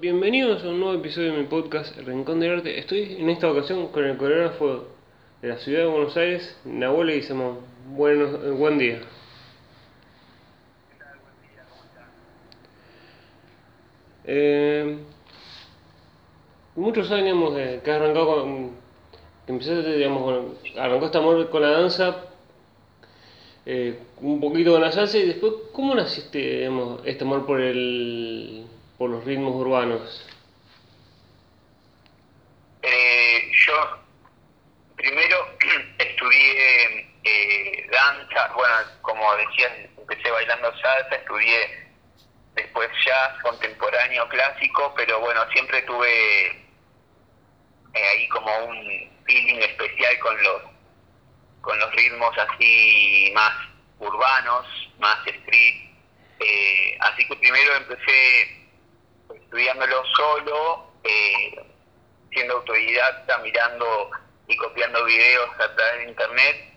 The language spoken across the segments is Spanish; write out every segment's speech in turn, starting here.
Bienvenidos a un nuevo episodio de mi podcast El Rincón del Arte. Estoy en esta ocasión con el coreógrafo de la ciudad de Buenos Aires, Nahuel Leguizamón. Buenos, eh, buen día. Eh, muchos años eh, que has arrancado con, que empezaste, digamos, con, arrancó este amor con la danza, eh, un poquito con la salsa y después, ¿cómo naciste, este amor por el, por los ritmos urbanos? Eh, yo primero estudié eh, danza, bueno, como decías, empecé bailando salsa, estudié después jazz contemporáneo clásico, pero bueno, siempre tuve eh, ahí como un feeling especial con los con los ritmos así más urbanos, más street. Eh, así que primero empecé estudiándolo solo, eh, siendo autodidacta, mirando y copiando videos a través de internet,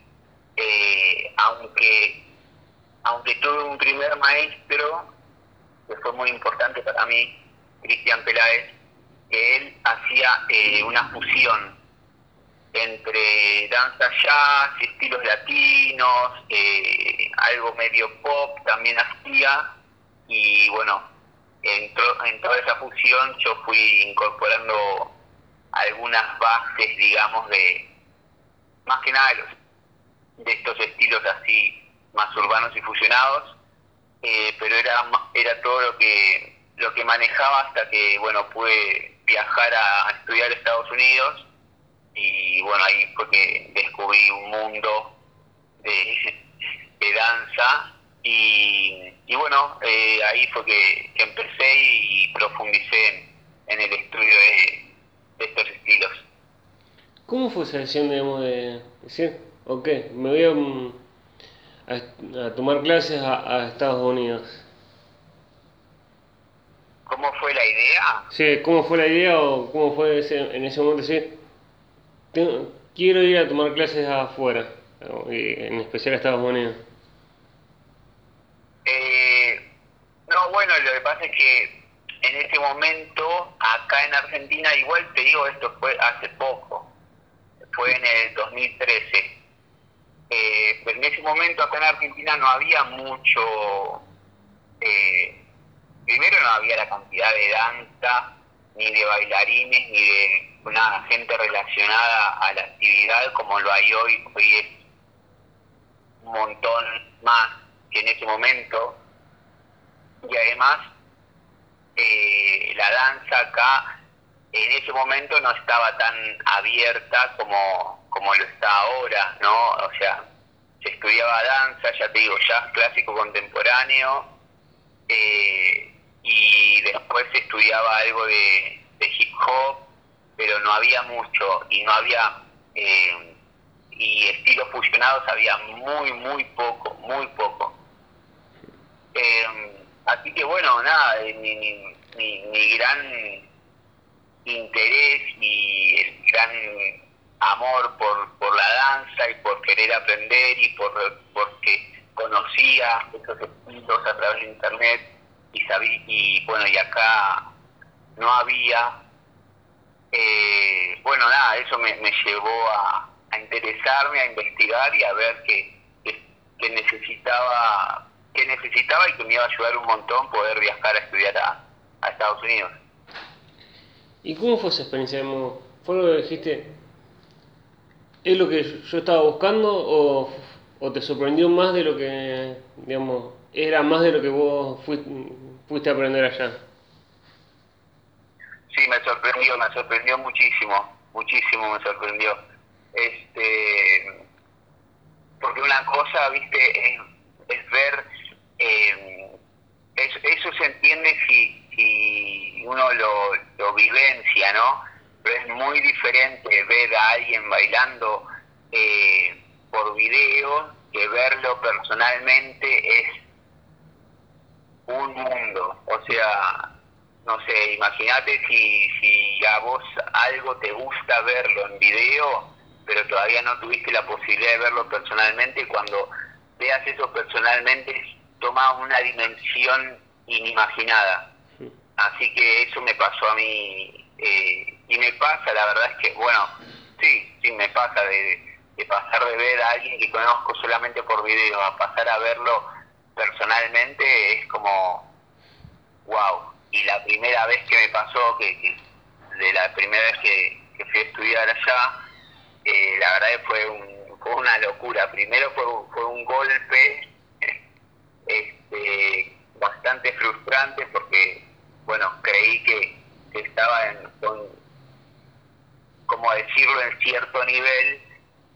eh, aunque aunque tuve un primer maestro que fue muy importante para mí, Cristian Peláez, que él hacía eh, una fusión entre danza jazz, estilos latinos, eh, algo medio pop también hacía, y bueno, en, tro- en toda esa fusión yo fui incorporando algunas bases, digamos, de más que nada de, los- de estos estilos así más urbanos y fusionados, eh, pero era era todo lo que lo que manejaba hasta que bueno pude viajar a, estudiar Estados Unidos y bueno ahí fue que descubrí un mundo de danza y, y bueno eh, ahí fue que, que empecé y profundicé en, en el estudio de, de estos estilos ¿Cómo fue esa decisión, digamos, de decir, ok, me voy a, mm, a, a tomar clases a, a Estados Unidos? ¿Cómo fue la idea? Sí, ¿cómo fue la idea o cómo fue ese- en ese momento decir, tengo- quiero ir a tomar clases afuera, en especial a Estados Unidos? Eh, no, bueno, lo que pasa es que en ese momento, acá en Argentina, igual te digo, esto fue hace poco, fue en el 2013. Eh, pero en ese momento acá en Argentina no había mucho, eh, primero no había la cantidad de danza, ni de bailarines, ni de una gente relacionada a la actividad como lo hay hoy. Hoy es un montón más en ese momento. Y además, eh, la danza acá en ese momento no estaba tan abierta como, como lo está ahora, ¿no? O sea, se estudiaba danza, ya te digo, jazz clásico contemporáneo, eh, y después se estudiaba algo de, de hip hop, pero no había mucho, y no había, eh, y estilos fusionados había muy, muy poco, muy poco. Eh, así que bueno, nada, eh, mi, mi, mi, gran interés y el gran amor por, por la danza y por querer aprender y por porque conocía esos estilos a través de internet y sabí y bueno y acá no había eh, bueno nada eso me, me llevó a, a interesarme a investigar y a ver que, que, que necesitaba que necesitaba y que me iba a ayudar un montón poder viajar a estudiar a, a Estados Unidos ¿Y cómo fue esa experiencia? ¿Fue lo que dijiste, es lo que yo estaba buscando o, o te sorprendió más de lo que, digamos, era más de lo que vos fuiste, fuiste a aprender allá? Sí, me sorprendió, me sorprendió muchísimo, muchísimo me sorprendió. Este, porque una cosa, viste, es, es ver, eh, eso, se entiende si, si uno lo, lo vivencia, ¿no? Pero es muy diferente ver a alguien bailando eh, por video que verlo personalmente es un mundo. O sea, no sé, imagínate si, si a vos algo te gusta verlo en video, pero todavía no tuviste la posibilidad de verlo personalmente, cuando veas eso personalmente toma una dimensión inimaginada. así que eso me pasó a mí eh, y me pasa, la verdad es que, bueno, sí, sí me pasa de, de pasar de ver a alguien que conozco solamente por video a pasar a verlo personalmente es como, wow. Y la primera vez que me pasó, que, de la primera vez que, fui a estudiar allá, eh, la verdad que fue, un, fue una locura. Primero fue, fue un golpe este, bastante frustrante porque, bueno, creí que, estaba en, como decirlo, en cierto nivel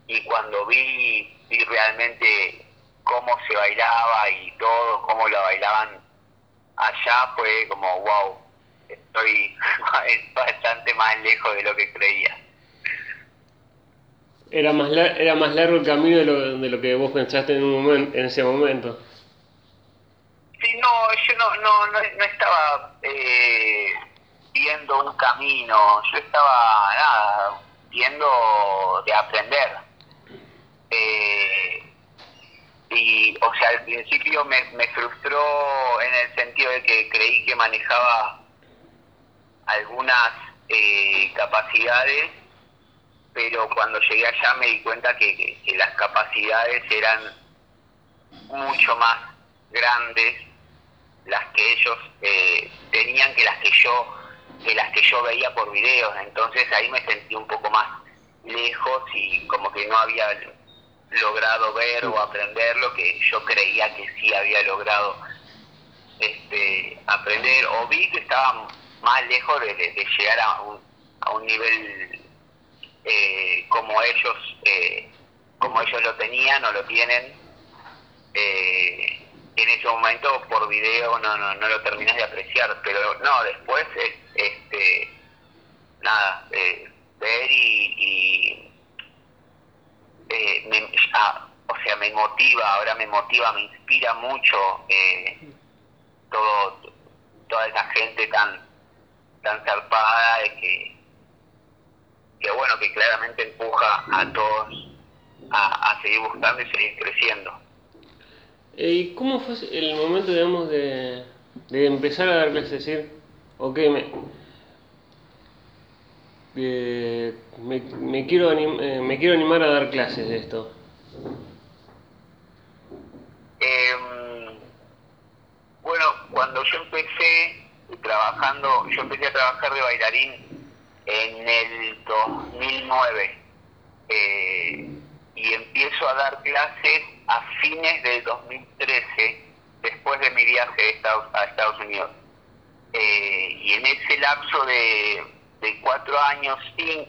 y cuando vi, vi realmente cómo se bailaba y todo, cómo lo bailaban allá, fue como, wow, estoy bastante más lejos de lo que creía. Era más, era más largo el camino de lo, de lo que vos pensaste en, un momento, en ese momento. Sí, no, yo no, no, no, estaba eh, viendo un camino, yo estaba, nada, viendo de aprender. Eh, y, o sea, al principio me, me frustró en el sentido de que creí que manejaba algunas eh, capacidades, pero cuando llegué allá me di cuenta que, las capacidades eran mucho más grandes las que ellos eh, tenían que las que yo que las que yo veía por videos. Entonces ahí me sentí un poco más lejos y como que no había logrado ver o aprender lo que yo creía que sí había logrado este, aprender. O vi que estaba más lejos de, llegar a un, a un nivel eh, como ellos eh, como ellos lo tenían o lo tienen. Eh, en ese momento por video no, no, no lo terminas de apreciar pero no después este nada ver y eh, me, ah, o sea, me motiva, ahora me motiva, me inspira mucho eh, todo, toda esa gente tan, tan zarpada que, que bueno, que claramente empuja a todos a, a seguir buscando y seguir creciendo. Eh, ¿Y cómo fue el momento, digamos, de, de empezar a dar clases? Es decir, ok, me, me, me, quiero eh, me quiero animar a dar clases de esto? Em, bueno, cuando yo empecé trabajando, yo empecé a trabajar de bailarín en el 2009 eh, y empiezo a dar clases a fines del 2013, después de mi viaje a Estados Unidos. Eh, y en ese lapso de cuatro años,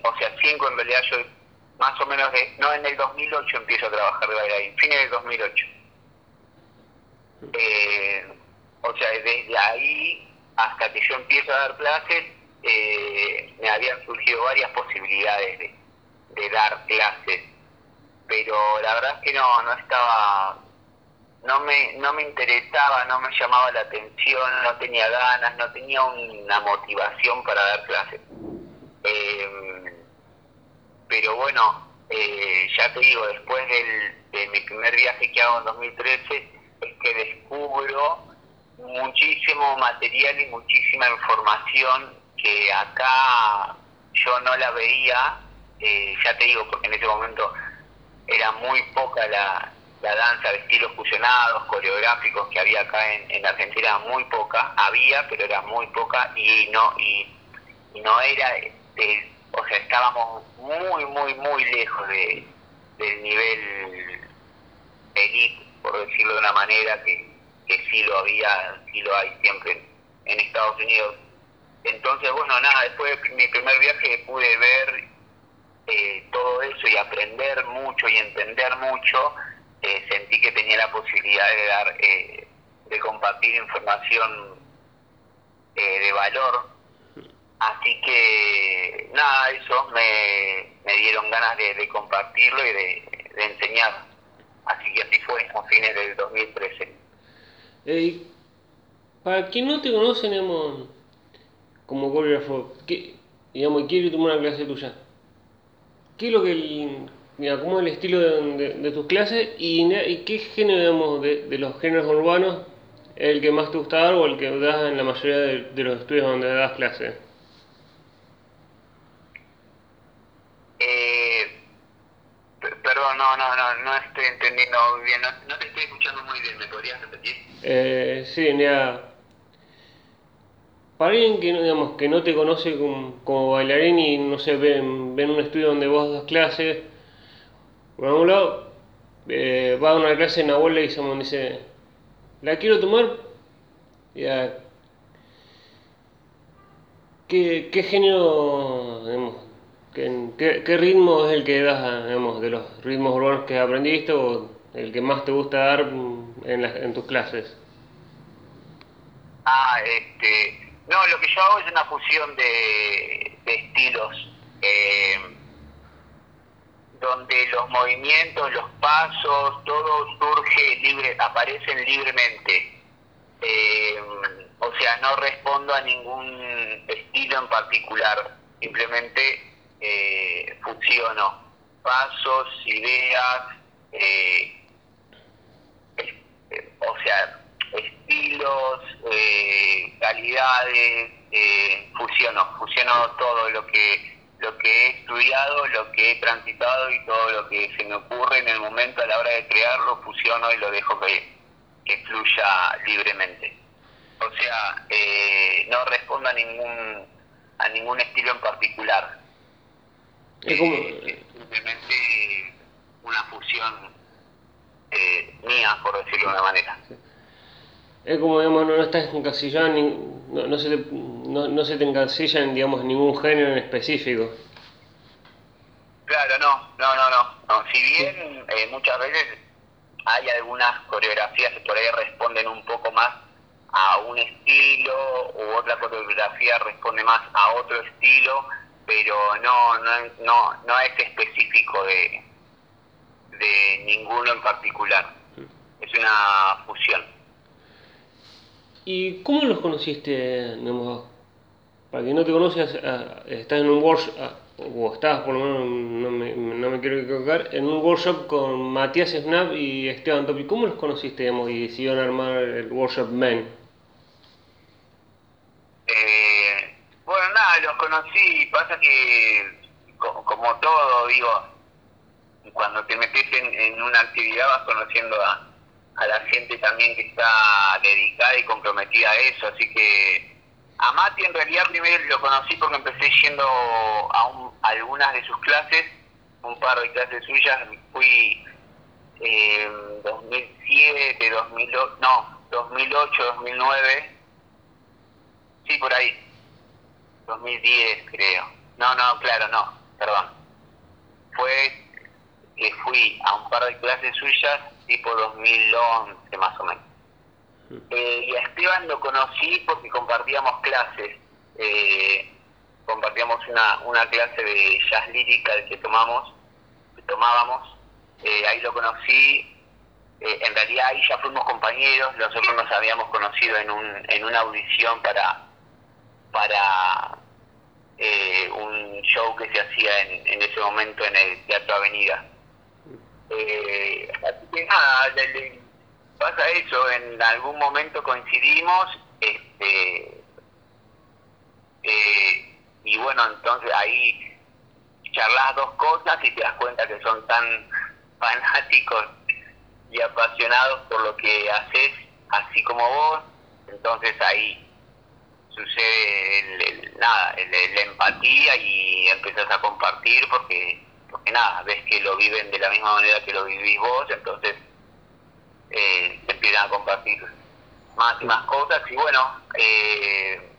o sea, cinco en realidad yo más o menos, no en el 2008 empiezo a trabajar de bailarín, fines del 2008. Eh, o sea, desde ahí hasta que yo empiezo a dar clases, eh, me habían surgido varias posibilidades de, de dar clases, pero la verdad es que no, no estaba no me, no me interesaba, no me llamaba la atención, no tenía ganas, no tenía una motivación para dar clases. Eh, pero bueno, eh, ya te digo, después del, de mi primer viaje que hago en 2013, es que descubro muchísimo material y muchísima información que acá yo no la veía, eh, ya te digo, porque en ese momento era muy poca la, la danza de estilos fusionados, coreográficos que había acá en, en Argentina, muy poca, había, pero era muy poca y no, y, no era, de, o sea, estábamos muy, muy, muy lejos de, del nivel elite, por decirlo de una manera, que, que sí lo había, sí lo hay siempre en Estados Unidos. Entonces, bueno, nada, después de mi primer viaje pude ver eh, todo eso aprender mucho y entender mucho eh, sentí que tenía la posibilidad de dar, eh, de compartir información eh, de valor. Así que nada, eso me, me dieron ganas de, compartirlo y de, enseñar. Así que así fue a fines del 2013. para quien no te conoce, digamos, como coreógrafo, digamos, quiere tomar una clase tuya, ¿qué es lo que el, Mira, ¿cómo es el estilo de, tus clases y, qué género, digamos, de, los géneros urbanos es el que más te gusta dar o el que das en la mayoría de, los estudios donde das clase? Eh, per- perdón, no, no, no, no estoy entendiendo bien, no, no te estoy escuchando muy bien, ¿me podrías repetir? Eh, sí, mira, para alguien que, no- digamos, que no te conoce como, bailarín y no sé, ven, ven un estudio donde vos das clases, por algún lado, eh, va a una clase en abuela y Samuel dice, ¿la quiero tomar? Ya, ¿qué, qué género, digamos, qué, qué- ritmo es el que das, de los ritmos urbanos que aprendiste o el que más te gusta dar en, las- en tus clases? Ah, este, no, lo que yo hago es una fusión de, estilos, eh, donde los movimientos, los pasos, todo surge libre, aparecen libremente. Eh, o sea, no respondo a ningún estilo en particular, simplemente eh, fusiono pasos, ideas, eh, eh, o sea, estilos, eh, calidades, eh, fusiono, fusiono todo lo que lo que he estudiado, lo que he transitado y todo lo que se me ocurre en el momento a la hora de crearlo, fusiono y lo dejo que, que fluya libremente. O sea, eh, no respondo a ningún a ningún estilo en particular. Es como, Eh, es simplemente una fusión eh, mía, por decirlo de una manera. Es como digamos, no, no estás encasillado en nin- no, no, se te, no, no se te encasilla en digamos, ningún género en específico. Claro, no, no, no, no. no. Si bien eh, muchas veces hay algunas coreografías que por ahí responden un poco más a un estilo u otra coreografía responde más a otro estilo, pero no, no, no, no es específico de, de ninguno en particular. Es una fusión. ¿Y cómo los conociste, digamos, para quien no te conoces, ah, estás en un workshop, ah, o estabas por lo menos, no me, me quiero equivocar, en un workshop con Matías Snap y Esteban Topi. ¿Cómo los conociste, digamos, y decidieron armar el workshop Men? Eh, bueno, nada, los conocí, pasa que co- como todo, digo, cuando te metes en, en una actividad vas conociendo a, a la gente también que está dedicada y comprometida a eso, así que a Mati en realidad primero lo conocí porque empecé yendo a, un- algunas de sus clases, un par de clases suyas, fui eh, 2007, 2008, no, 2008, 2009, sí, por ahí, 2010 creo, no, no, claro, no, perdón, fue que fui a un par de clases suyas tipo 2011 más o menos. Eh, y a Esteban lo conocí porque compartíamos clases. Eh, compartíamos una, una clase de jazz lírica que tomamos, que tomábamos. Eh, ahí lo conocí. Eh, en realidad ahí ya fuimos compañeros. Nosotros nos habíamos conocido en, un, en una audición para para un show que se hacía en, en ese momento en el Teatro Avenida. Eh, así que nada, pasa eso, en algún momento coincidimos, este, eh, y bueno, entonces ahí charlas dos cosas y te das cuenta que son tan fanáticos y apasionados por lo que haces, así como vos, entonces ahí sucede el, el- nada, el- la empatía y empiezas a compartir porque, porque nada, ves que lo viven de la misma manera que lo vivís vos, entonces eh, se empiezan a compartir más y más cosas y bueno, eh,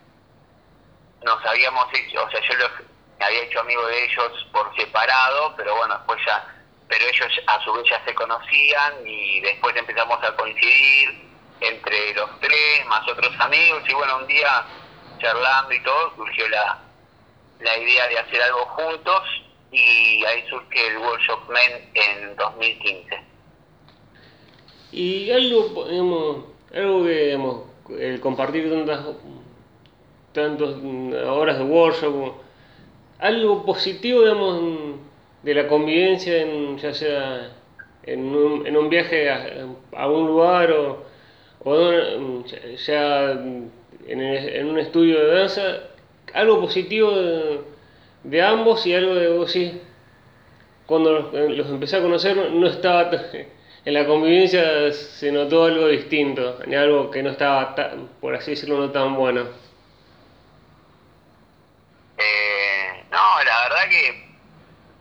nos habíamos hecho, o sea, yo los, me había hecho amigo de ellos por separado, pero bueno, después ya, pero ellos a su vez ya se conocían y después empezamos a coincidir entre los tres, más otros amigos, y bueno, un día charlando y todo, surgió la, la idea de hacer algo juntos y ahí surge el Workshop Men en 2015. Y algo, digamos, algo que, digamos, el compartir tantas, mm, horas de workshop, algo positivo, digamos, de la convivencia, en, ya sea en un, en un viaje a, un lugar o, o mm, ya en, en, un estudio de danza, algo positivo ambos y algo de vos sí, cuando los, empecé a conocer no estaba, en la convivencia se notó algo distinto, algo que no estaba, por así decirlo, no tan bueno. Eh, no, la verdad que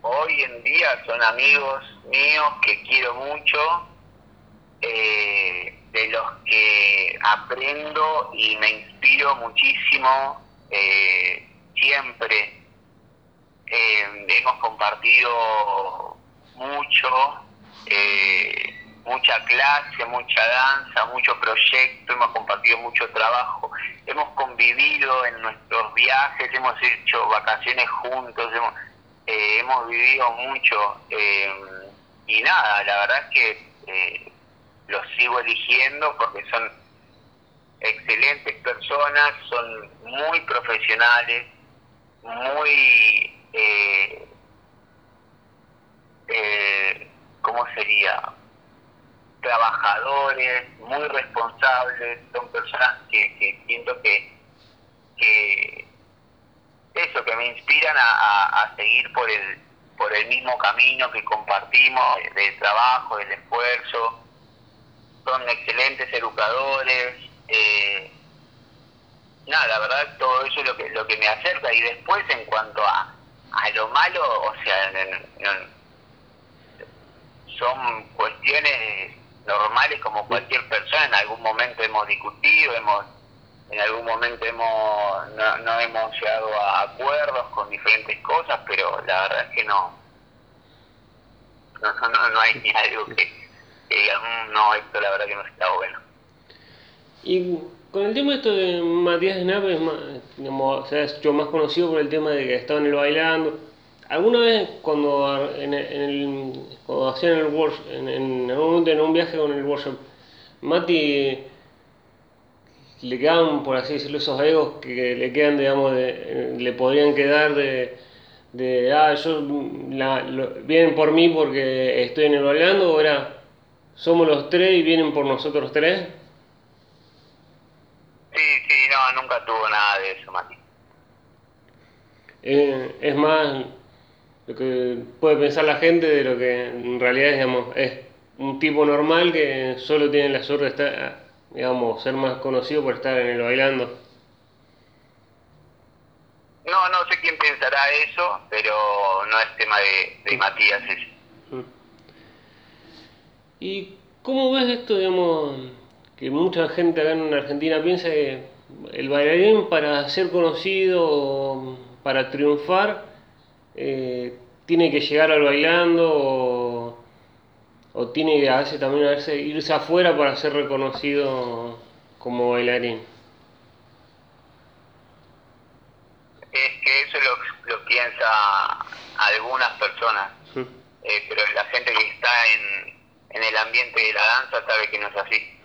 hoy en día son amigos míos que quiero mucho. Eh, de los que aprendo y me inspiro muchísimo eh, siempre. Eh, hemos compartido mucho, eh, mucha clase, mucha danza, mucho proyecto, hemos compartido mucho trabajo, hemos convivido en nuestros viajes, hemos hecho vacaciones juntos, hemos, hemos vivido mucho. y nada, la verdad es que los sigo eligiendo porque son excelentes personas, son muy profesionales, muy, eh, eh, ¿cómo sería? Trabajadores, muy responsables, son personas que, siento que, que, eso, que me inspiran a, a seguir por el, por el mismo camino que compartimos, del trabajo, del esfuerzo, son excelentes educadores. Eh, nada, la verdad, todo eso es lo que, lo que me acerca. Y después, en cuanto a, a lo malo, o sea, son cuestiones normales como cualquier persona. En algún momento hemos discutido, hemos en algún momento hemos no, no hemos llegado a acuerdos con diferentes cosas, pero la verdad es que no, no, no, no hay ni algo que Mm, no, esto la verdad que no está bueno. Y con el tema esto de Matías de Naves, digamos, se ha hecho más conocido por el tema de que estaba en el bailando. ¿Alguna vez cuando, en el, cuando hacían el workshop, en, en, en un viaje con el workshop, Mati le quedan, por así decirlo, esos egos que le quedan, digamos, de, le podrían quedar de, de ah, yo, la, vienen por mí porque estoy en el bailando, o era, somos los tres y vienen por nosotros tres. Sí, sí, no, nada de eso, Mati. Eh, es más lo que puede pensar la gente de lo que en realidad digamos, es un tipo normal que solo tiene la suerte de estar, digamos, ser más conocido por estar en el bailando. No, no sé quién pensará eso, pero no es tema de, de Matías ese. ¿Y cómo ves esto, digamos, que mucha gente acá en Argentina piensa que el bailarín para ser conocido, para triunfar, eh, tiene que llegar al bailando o, tiene que a también a irse afuera para ser reconocido como bailarín? Es que eso lo, lo piensa algunas personas, eh, pero la gente que está en, en el ambiente de la danza sabe que no es así.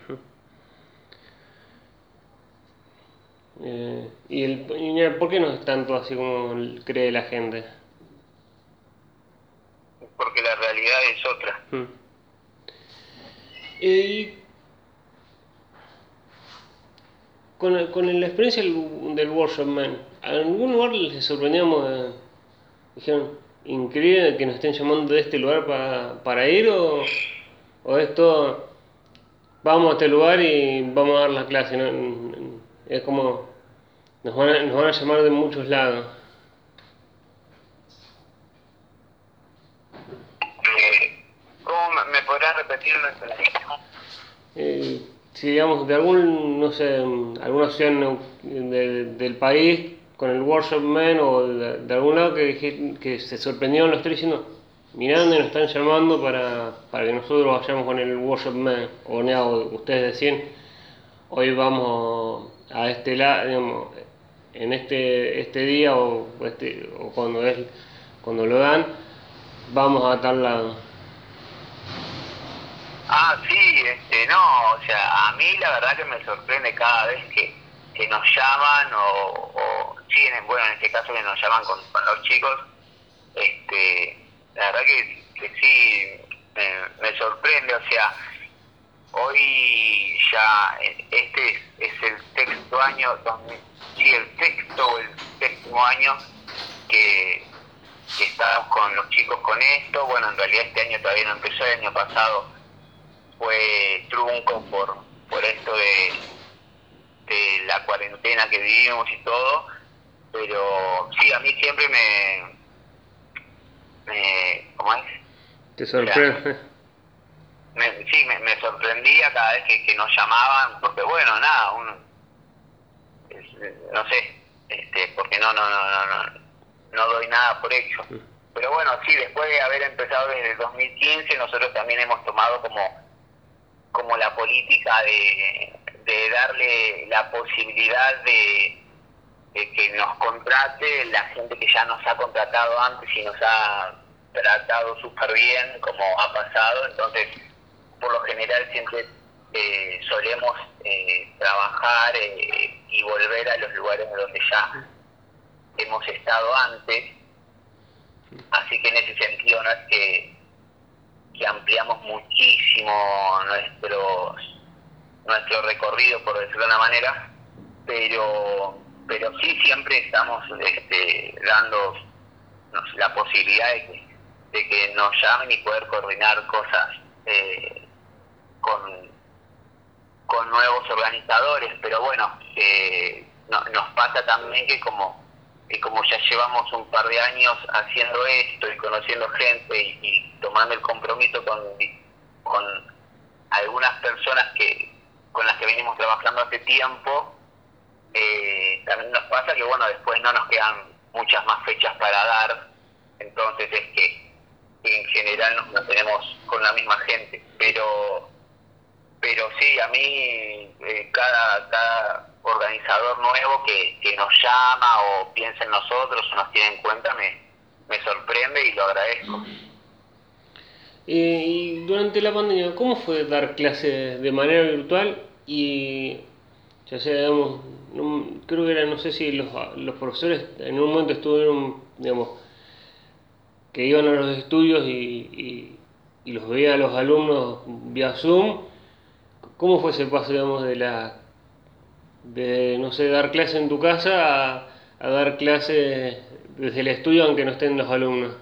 Eh, ¿Y el, por qué no es tanto así como cree la gente? Porque la realidad es otra. Eh, con, con la experiencia del, del Workshop Man, ¿a algún lugar les sorprendíamos? dijeron, increíble que nos estén llamando de este lugar para, para ir o o esto, vamos a este lugar y vamos a dar la clase. Es como, nos van, a, nos van a llamar de muchos lados. ¿Cómo me podrás repetir eh, si digamos de algún, no sé, alguna ciudad del país con el Workshop Man o de, algún lado que, que se sorprendieron los tres diciendo, mirando y nos están llamando para, para que nosotros vayamos con el Worship Man, o ustedes decían, hoy vamos a este lado, en este, este día o, este, o cuando, es, cuando lo dan, vamos a tal lado. Ah, sí, este, no, o sea, a mí la verdad que me sorprende cada vez que, que nos llaman o, o bueno, en este caso que nos llaman con, con los chicos, este, la verdad que, sí me, sorprende, o sea, hoy ya este es, el sexto año, sí, el sexto o el séptimo año que, estamos con los chicos con esto. Bueno, en realidad este año todavía no empezó, el año pasado fue trunco por, por esto de, de la cuarentena que vivimos y todo. Pero sí, a mí siempre me... me ¿Cómo es? Te sorprende sí, me, sorprendía cada vez que, nos llamaban, porque bueno, nada, un, no sé, este, porque no, no, no, no, no, no doy nada por hecho. Pero bueno, sí, después de haber empezado desde el 2015, nosotros también hemos tomado como, como la política de, de darle la posibilidad de, de que nos contrate la gente que ya nos ha contratado antes y nos ha tratado súper bien, como ha pasado. Entonces, por lo general siempre eh, solemos eh, trabajar eh, y volver a los lugares donde ya hemos estado antes. Así que en ese sentido no es que, que ampliamos muchísimo nuestros nuestro recorrido, por decirlo de una manera, pero pero sí siempre estamos este, dando la posibilidad de que, de que nos llamen y poder coordinar cosas eh, con, con nuevos organizadores, pero bueno, eh, nos pasa también que como, como ya llevamos un par de años haciendo esto y conociendo gente y, tomando el compromiso con, con algunas personas que con las que venimos trabajando hace tiempo, eh, también nos pasa que bueno, después no nos quedan muchas más fechas para dar, entonces es que en general nos mantenemos con la misma gente, pero pero sí, a mí eh, cada, cada organizador nuevo que, que nos llama o piensa en nosotros o nos tiene en cuenta me, me sorprende y lo agradezco. y durante la pandemia, ¿cómo fue dar clases de manera virtual? Y ya sea, digamos, creo que era, no sé si los, los profesores en un momento estuvieron, digamos, que iban a los estudios y, y los veía a los alumnos vía Zoom ¿Cómo fue ese paso, digamos, de la de no sé, dar clase en tu casa a, dar clase desde el estudio aunque no estén los alumnos?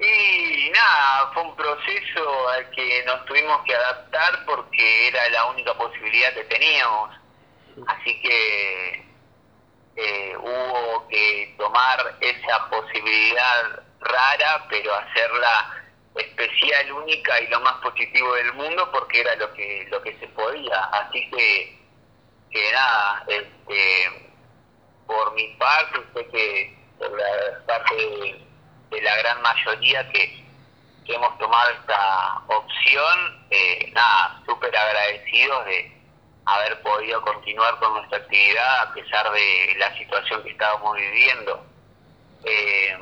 Y nada, fue un proceso al que nos tuvimos que adaptar porque era la única posibilidad que teníamos. Así que eh, hubo que tomar esa posibilidad rara, pero hacerla especial, única y lo más positivo del mundo porque era lo que lo que se podía. Así que, nada, este, por mi parte, sé que por la parte de, la gran mayoría que, que, hemos tomado esta opción, eh, nada, súper agradecidos de haber podido continuar con nuestra actividad a pesar de la situación que estábamos viviendo. Eh,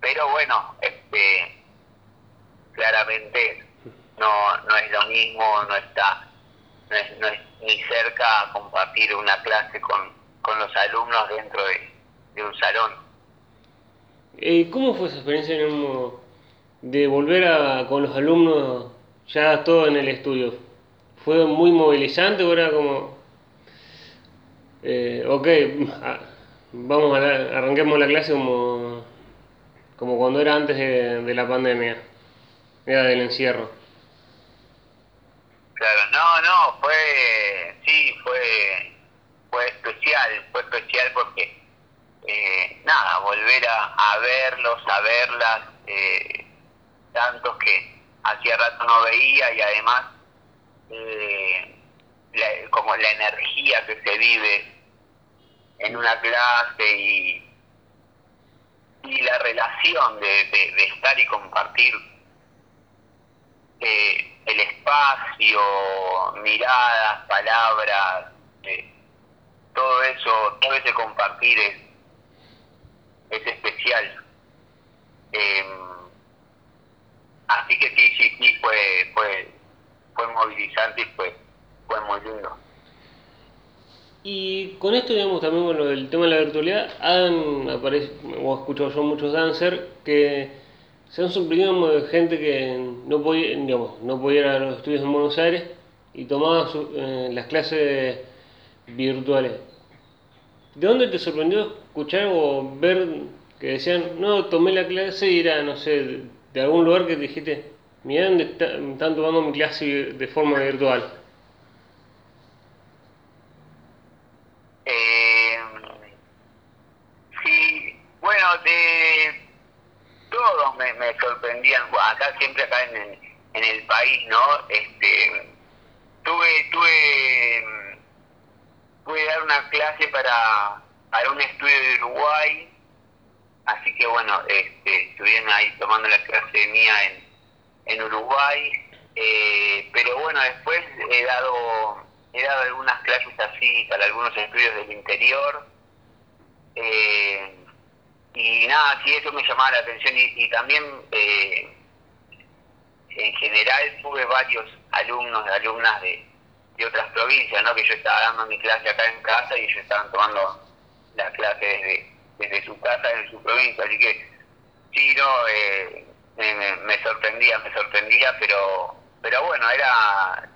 pero bueno, este, claramente no, no es lo mismo, no está, no es, no es ni cerca compartir una clase con, con los alumnos dentro de, un salón. Eh, ¿Cómo fue esa experiencia de volver a, con los alumnos ya todo en el estudio? ¿Fue muy movilizante o era como, eh, ok, vamos a arranquemos la clase como, como cuando era antes de la pandemia? Era del encierro. Claro, no, no, fue, sí, fue, fue especial, fue especial porque, eh, nada, volver a, verlos, a verlas, eh, tantos que hacía rato no veía y además eh, como la energía que se vive en una clase y, y la relación de, de estar y compartir eh, el espacio, miradas, palabras, eh, todo eso, todo ese compartir es, es especial. Em, así que sí, sí, sí, fue, fue, fue movilizante y fue, fue muy lindo. Y con esto, digamos, también con el tema de la virtualidad, han aparecido, o he escuchado yo muchos dancers que se han sorprendido gente que no podía, digamos, no podía ir a los estudios en Buenos Aires y tomaba eh, las clases virtuales. ¿De dónde te sorprendió escuchar o ver que decían, no, tomé la clase y era, no sé, de algún lugar que te dijiste, mira dónde están tomando mi clase de forma virtual? Eh, sí, bueno, de todos me, sorprendían, acá siempre acá en, en el país, ¿no? Este, tuve, tuve, pude dar una clase para, para un estudio de Uruguay, así que bueno, este, estuvieron ahí tomando la clase mía en, en Uruguay, eh, pero bueno, después he dado, he dado algunas clases así para algunos estudios del interior, eh, y nada, sí, eso me llamaba la atención y, también eh, en general tuve varios alumnos, alumnas de, de otras provincias, ¿no? Que yo estaba dando mi clase acá en casa y ellos estaban tomando la clase desde, desde su casa, en su provincia, así que sí, no, eh, me, sorprendía, me sorprendía, pero, pero bueno, era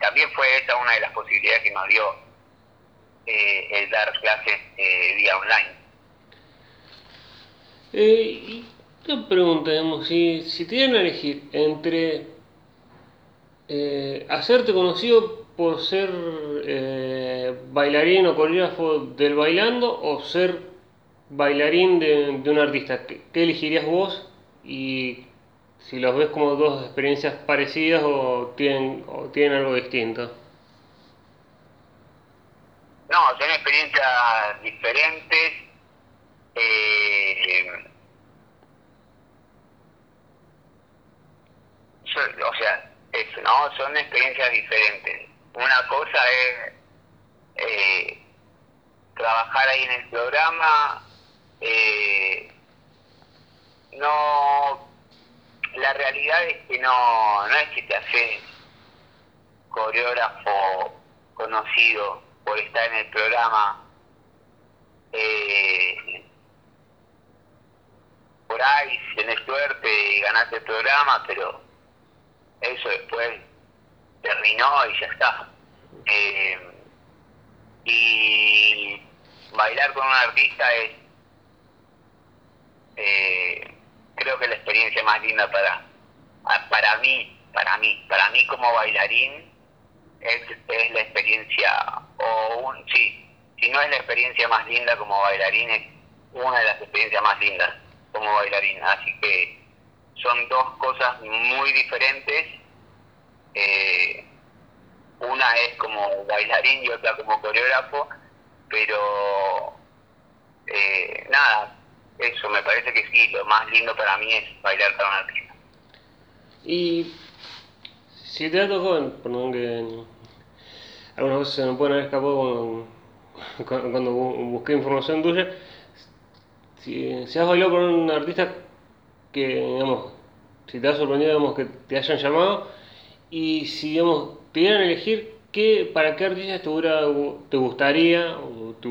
también fue esa una de las posibilidades que nos dio eh, el dar clases eh, vía online. Eh, y te pregunta, si, si te dieran a elegir entre eh, hacerte conocido por ser eh, bailarín o coreógrafo del bailando o ser bailarín de, un artista, ¿qué, elegirías vos? Y si los ves como dos experiencias parecidas o tienen, o tienen algo distinto. No, son experiencias diferentes. Eh, o sea, eso, ¿no? Son experiencias diferentes. Una cosa es eh, trabajar ahí en el programa, eh, no, la realidad es que no, no es que te haces coreógrafo conocido por estar en el programa. Eh, por ahí tenés suerte y ganaste el programa, pero eso después terminó y ya está. Eh, y bailar con un artista es, eh, creo que la experiencia más linda para, para mí, para mí, para mí como bailarín es, es la experiencia, o un, sí, si no es la experiencia más linda como bailarín, es una de las experiencias más lindas como bailarín. Así que son dos cosas muy diferentes. Eh, una es como bailarín y otra como coreógrafo, pero eh, nada, eso me parece que sí, lo más lindo para mí es bailar para un artista. Y si te ha tocado, perdón que algunas veces se me pueden haber escapado cuando, cuando busqué información tuya, si, has bailado con un artista que, digamos, si te ha sorprendido, digamos, que te hayan llamado y si, digamos, pudieran elegir qué, para qué artista te, hubiera, te gustaría o te,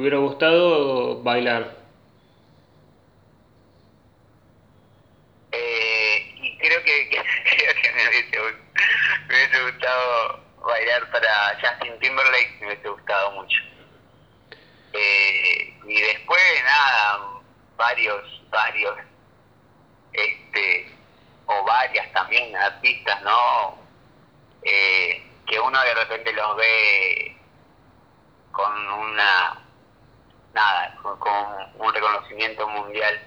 hubiera gustado bailar. Eh, y creo que, me, hubiese, gustado bailar para Justin Timberlake, me hubiese gustado mucho. Eh, y después, nada, varios, varios, este, o varias también artistas, ¿no? Eh, que uno de repente los ve con una, nada, con, un reconocimiento mundial,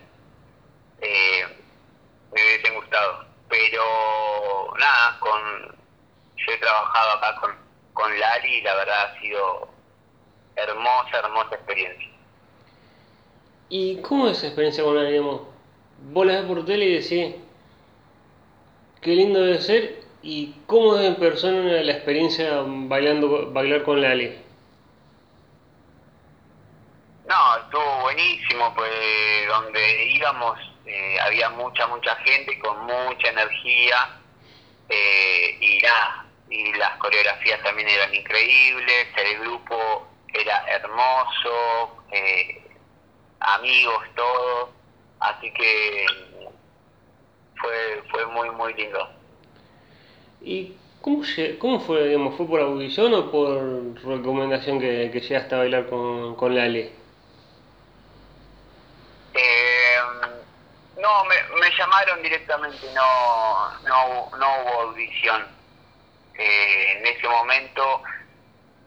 eh, me hubiesen gustado. Pero nada, con yo he trabajado acá con, con Lali y la verdad ha sido hermosa, hermosa experiencia. ¿Y cómo es esa experiencia con Lali? Vos la ves por tele y decís, qué lindo debe ser y cómo es en persona la experiencia bailando bailar con Lali. No, estuvo buenísimo, pues donde íbamos eh, había mucha, mucha gente con mucha energía eh, y nada, y las coreografías también eran increíbles, el grupo era hermoso, eh, amigos, todos, así que fue, fue muy, muy lindo. ¿Y cómo, cómo fue, digamos, fue por audición o por recomendación que, que llegaste a bailar con, con Lali? Eh, no, me, me, llamaron directamente, no, no, no hubo audición. Eh, en ese momento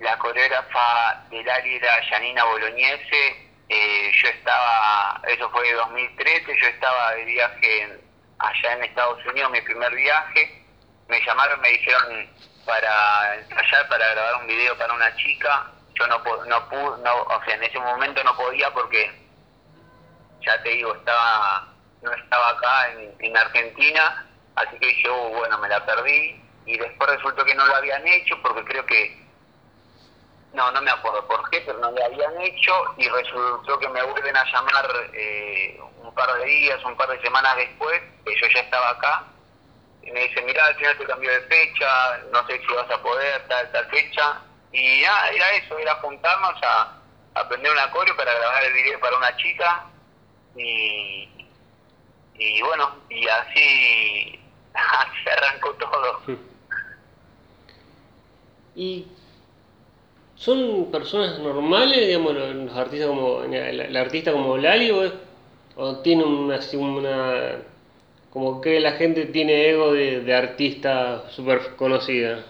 la coreógrafa de Lali era Janina Bolognese, eh, yo estaba, eso fue de 2013, yo estaba de viaje allá en Estados Unidos, mi primer viaje, me llamaron, me dijeron para ensayar, para grabar un video para una chica, yo no, no pude, no, o sea, en ese momento no podía porque, ya te digo, estaba no estaba acá en, en Argentina, así que dije, oh, bueno, me la perdí, y después resultó que no lo habían hecho porque creo que no, no me acuerdo por qué, pero no lo habían hecho y resultó que me vuelven a llamar eh, un par de días, un par de semanas después, que yo ya estaba acá, y me dice, mira, al final te cambió de fecha, no sé si vas a poder, tal, tal fecha, y ya era eso, era juntarnos a, aprender una coreo para grabar el video para una chica, y, y bueno, y así, se arrancó todo. ¿Y ¿Son personas normales, digamos, los artistas como la, artista como Lali o, o tiene una, una, como que la gente tiene ego de, de artista súper conocida?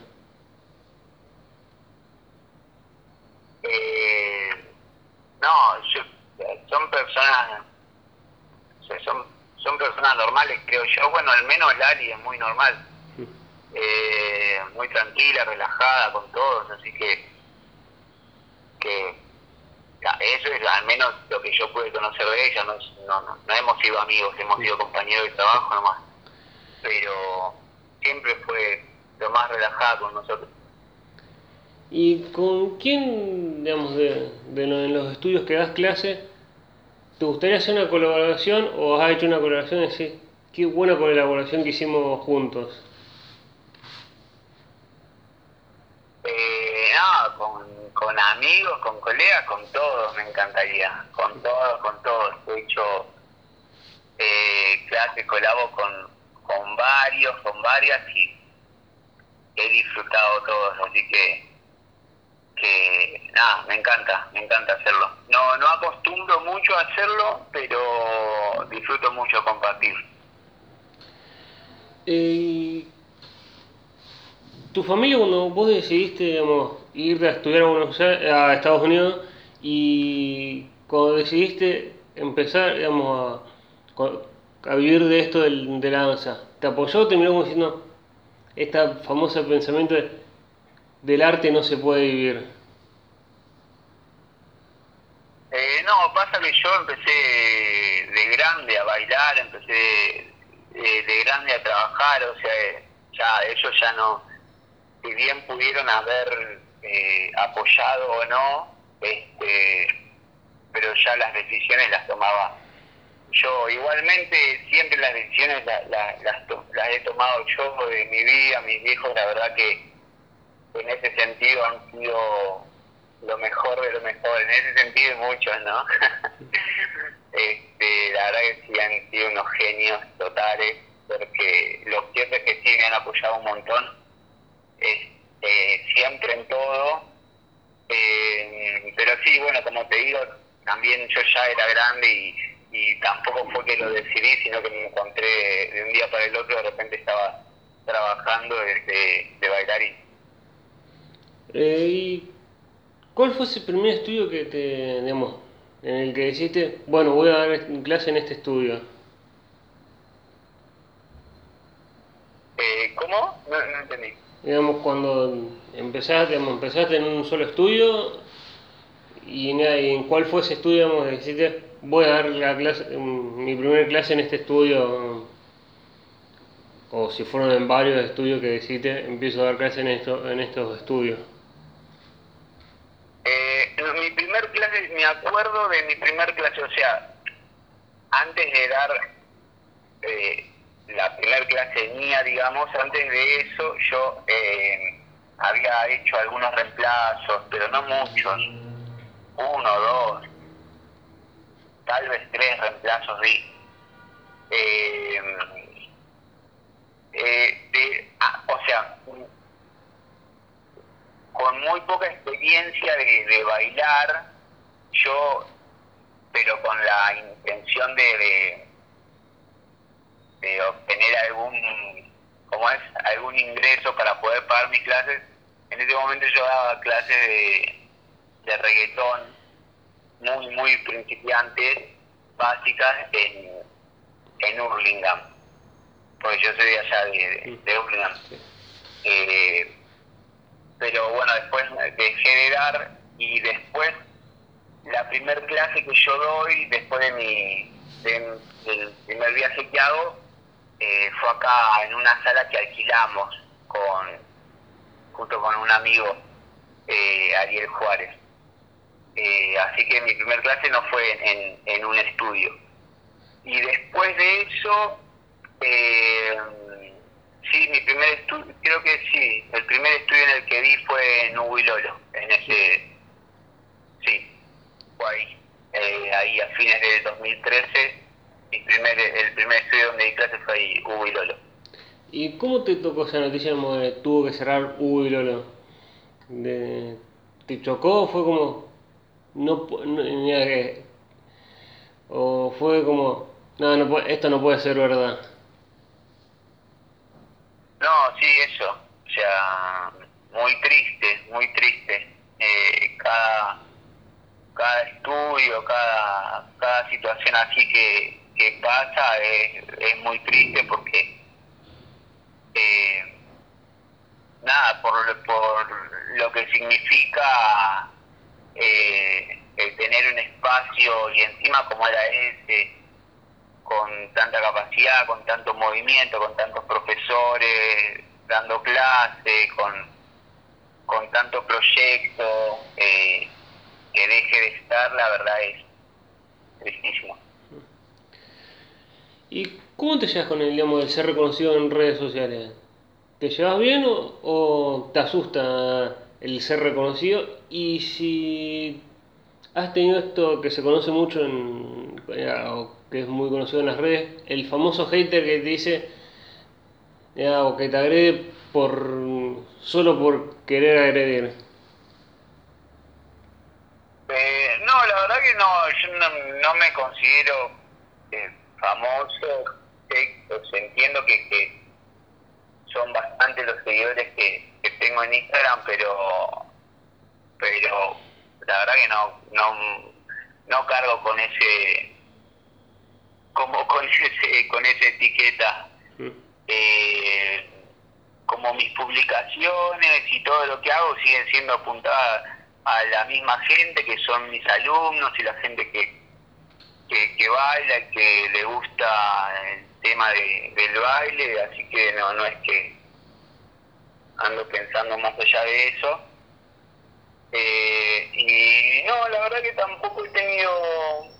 Eh, no, son personas, son, son personas normales, creo yo. Bueno, al menos Lali es muy normal, eh, muy tranquila, relajada con todos, así que que eso es al menos lo que yo pude conocer de ella, no, no, no, hemos sido amigos, hemos sido compañeros de trabajo nomás, pero siempre fue lo más relajada con nosotros. ¿Y con quién, digamos, de, de en los estudios que das clase, te gustaría hacer una colaboración o has hecho una colaboración y decís, qué buena colaboración que hicimos juntos? Eh, no, con amigos, con colegas, con todos me encantaría, con todos, con todos. He hecho eh, clases, colabo con, con varios, con varias y he disfrutado todos, así que, que nada, me encanta, me encanta hacerlo. No, no acostumbro mucho a hacerlo, pero disfruto mucho compartir. Eh, ¿Tu familia cuando vos decidiste, digamos, ir a estudiar a, Estados Unidos y cuando decidiste empezar, digamos, a, vivir de esto de la danza, ¿te apoyó o terminó como diciendo este famoso pensamiento de, del arte no se puede vivir? Eh, no, pasa que yo empecé de grande a bailar, empecé de, de grande a trabajar, o sea, ya ellos ya no, si bien pudieron haber eh, apoyado o no, este, pero ya las decisiones las tomaba yo. Igualmente, siempre las decisiones las, las, he tomado yo de mi vida, mis viejos, la verdad que en ese sentido han sido lo mejor de lo mejor, en ese sentido muchos, ¿no? este, la verdad que sí han sido unos genios totales, porque los jefes que sí me han apoyado un montón. Este, eh, siempre en todo. Eh, pero sí, bueno, como te digo, también yo ya era grande y, y tampoco fue que lo decidí, sino que me encontré de un día para el otro, de repente estaba trabajando de, de, bailarín. Eh, ¿Y cuál fue ese primer estudio que te, digamos, en el que dijiste, bueno, voy a dar clase en este estudio? Eh, ¿Cómo? No, no entendí digamos, cuando empezaste, digamos, empezaste en un solo estudio y, en cuál fue ese estudio, digamos, dijiste, voy a dar la clase, mi primera clase en este estudio, o si fueron en varios estudios que dijiste, empiezo a dar clase en, esto, en estos estudios. Eh, mi primer clase, me acuerdo de mi primer clase, o sea, antes de dar eh, la primera clase mía, digamos, antes de eso yo eh, había hecho algunos reemplazos, pero no muchos, uno, dos, tal vez tres reemplazos di. Eh, eh, ah, o sea, con muy poca experiencia de, bailar, yo, pero con la intención de obtener algún, ¿cómo es? Algún ingreso para poder pagar mis clases. En ese momento yo daba clases de, de reggaetón muy, muy principiantes, básicas, en, en Hurlingham, porque yo soy de allá, de, de Hurlingham. Eh, pero bueno, después dejé de dar y después la primer clase que yo doy después de mi del primer viaje que hago eh, fue acá en una sala que alquilamos con junto con un amigo eh, Ariel Juárez. Eh, así que mi primer clase no fue en, en un estudio. Y después de eso eh, Sí, mi primer estudio, creo que sí, el primer estudio en el que vi fue en Lolo, en ese, sí, fue ahí, eh, ahí a fines del 2013, mi primer, el primer estudio donde di clases fue ahí, Lolo. ¿Y cómo te tocó esa noticia como que tuvo que cerrar Lolo? De, ¿Te chocó? ¿Fue como, no, no o fue como, no, no, esto no puede ser verdad? No, sí, eso. O sea, muy triste, muy triste. Eh, cada, cada estudio, cada, cada situación así que, que pasa es, es muy triste porque, eh, nada, por, por lo que significa eh, el tener un espacio y encima como era ese con tanta capacidad, con tanto movimiento, con tantos profesores dando clases, con, con tanto proyecto, eh, que deje de estar, la verdad es tristísimo. ¿Y cómo te llevas con el, digamos, de ser reconocido en redes sociales? ¿Te llevas bien o, te asusta el ser reconocido? Y si has tenido esto que se conoce mucho en, que es muy conocido en las redes, el famoso hater que te dice o que te agrede por solo por querer agredir. Eh, no, la verdad que no, yo no, me considero eh, famoso, pues entiendo que, que, son bastantes los seguidores que, que tengo en Instagram, pero pero la verdad que no, no, no cargo con ese como con ese con esa etiqueta mm. eh, como mis publicaciones y todo lo que hago siguen siendo apuntadas a la misma gente que son mis alumnos y la gente que que, que baila que le gusta el tema de, del baile así que no no es que ando pensando más allá de eso eh, y no la verdad que tampoco he tenido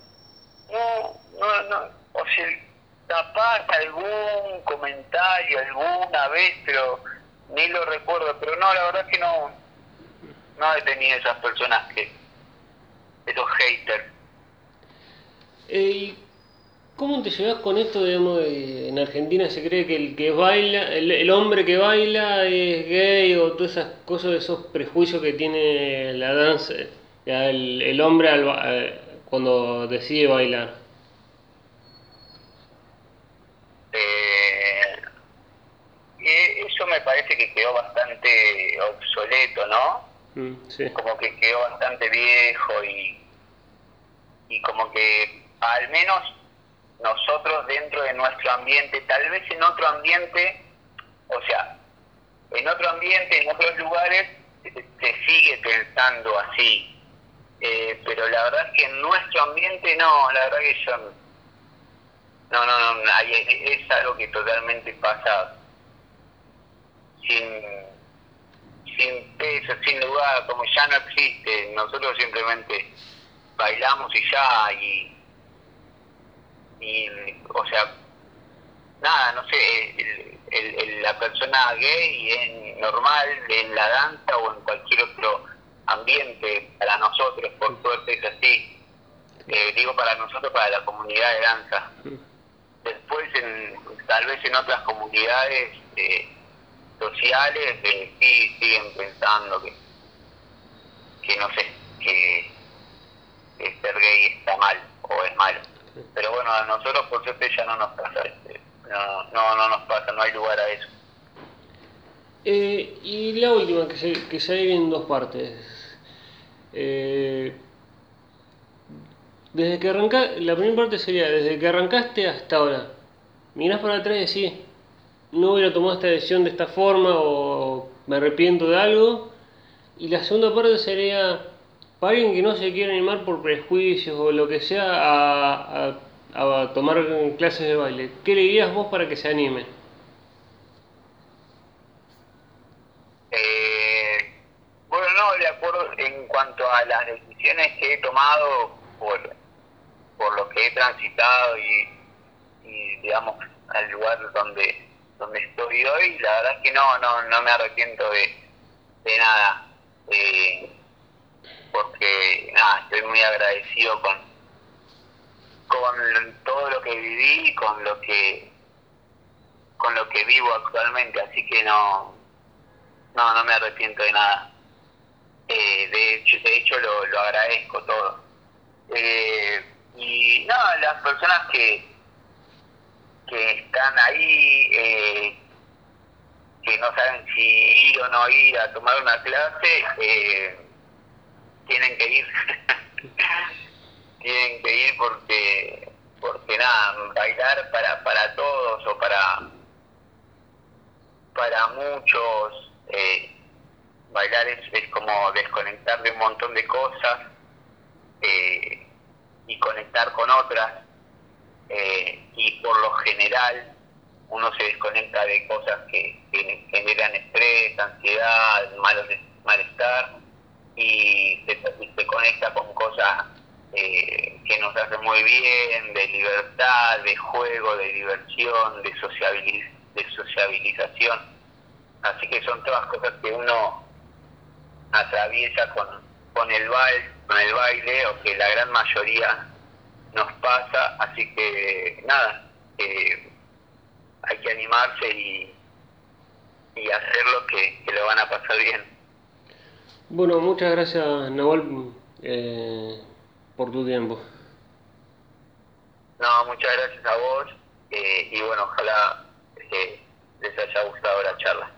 no no no o si capaz algún comentario alguna vez, pero ni lo recuerdo, pero no, la verdad que no, no he tenido esas personas que, esos haters. Eh, ¿Cómo te llevas con esto, digamos, en Argentina se cree que el que baila, el, hombre que baila es gay o todas esas cosas, esos prejuicios que tiene la danza, el, el hombre al, cuando decide bailar? Eh, eso me parece que quedó bastante obsoleto, ¿no? Mm, como que quedó bastante viejo y, y como que al menos nosotros dentro de nuestro ambiente, tal vez en otro ambiente, o sea, en otro ambiente, en otros lugares, se sigue pensando así. Eh, pero la verdad es que en nuestro ambiente no, la verdad que yo no, no, no, es algo que totalmente pasa sin, sin peso, sin lugar, como ya no existe. Nosotros simplemente bailamos y ya, y, y o sea, nada, no sé, el, la persona gay es normal en la danza o en cualquier otro ambiente, para nosotros, por suerte es así. Eh, digo para nosotros, para la comunidad de danza. Después en, tal vez en otras comunidades eh, sociales eh, sí siguen pensando que, que no sé, que, que ser gay está mal o es malo. Pero bueno, nosotros por suerte ya no nos pasa, este, no, no, no nos pasa, no hay lugar a eso. Eh, y la última, que se, que se en dos partes. Eh, desde que arranca, la primera parte sería, desde que arrancaste hasta ahora, mirás para atrás y decís, no hubiera tomado esta decisión de esta forma o me arrepiento de algo. Y la segunda parte sería, para alguien que no se quiere animar por prejuicios o lo que sea a, a, a tomar clases de baile, ¿qué le dirías vos para que se anime? Eh, bueno, no, de acuerdo en cuanto a las decisiones que he tomado por, por lo que he transitado y, digamos al lugar donde donde estoy hoy, la verdad es que no, no, no me arrepiento de, de nada. Eh, porque nada, estoy muy agradecido con, con todo lo que viví y con lo que con lo que vivo actualmente, así que no, no, no me arrepiento de nada. Eh, de hecho, de hecho lo, lo agradezco todo. Eh, y nada, las personas que, que están ahí, eh, que no saben si ir o no ir a tomar una clase, eh, tienen que ir. tienen que ir porque, porque nada, bailar para, para todos o para, para muchos, eh, bailar es, es como desconectar de un montón de cosas eh, y conectar con otras eh, y por lo general uno se desconecta de cosas que, generan estrés, ansiedad, malos, malestar y se conecta con cosas eh, que nos hacen muy bien, de libertad, de juego, de diversión, de, sociabiliz de sociabilización. Así que son todas cosas que uno atraviesa con, con, el baile, con el baile o que la gran mayoría nos pasa, así que nada, eh, hay que animarse y, y hacerlo que, que, lo van a pasar bien. Bueno, muchas gracias Nahual eh, por tu tiempo. No, muchas gracias a vos eh, y bueno, ojalá les haya gustado la charla.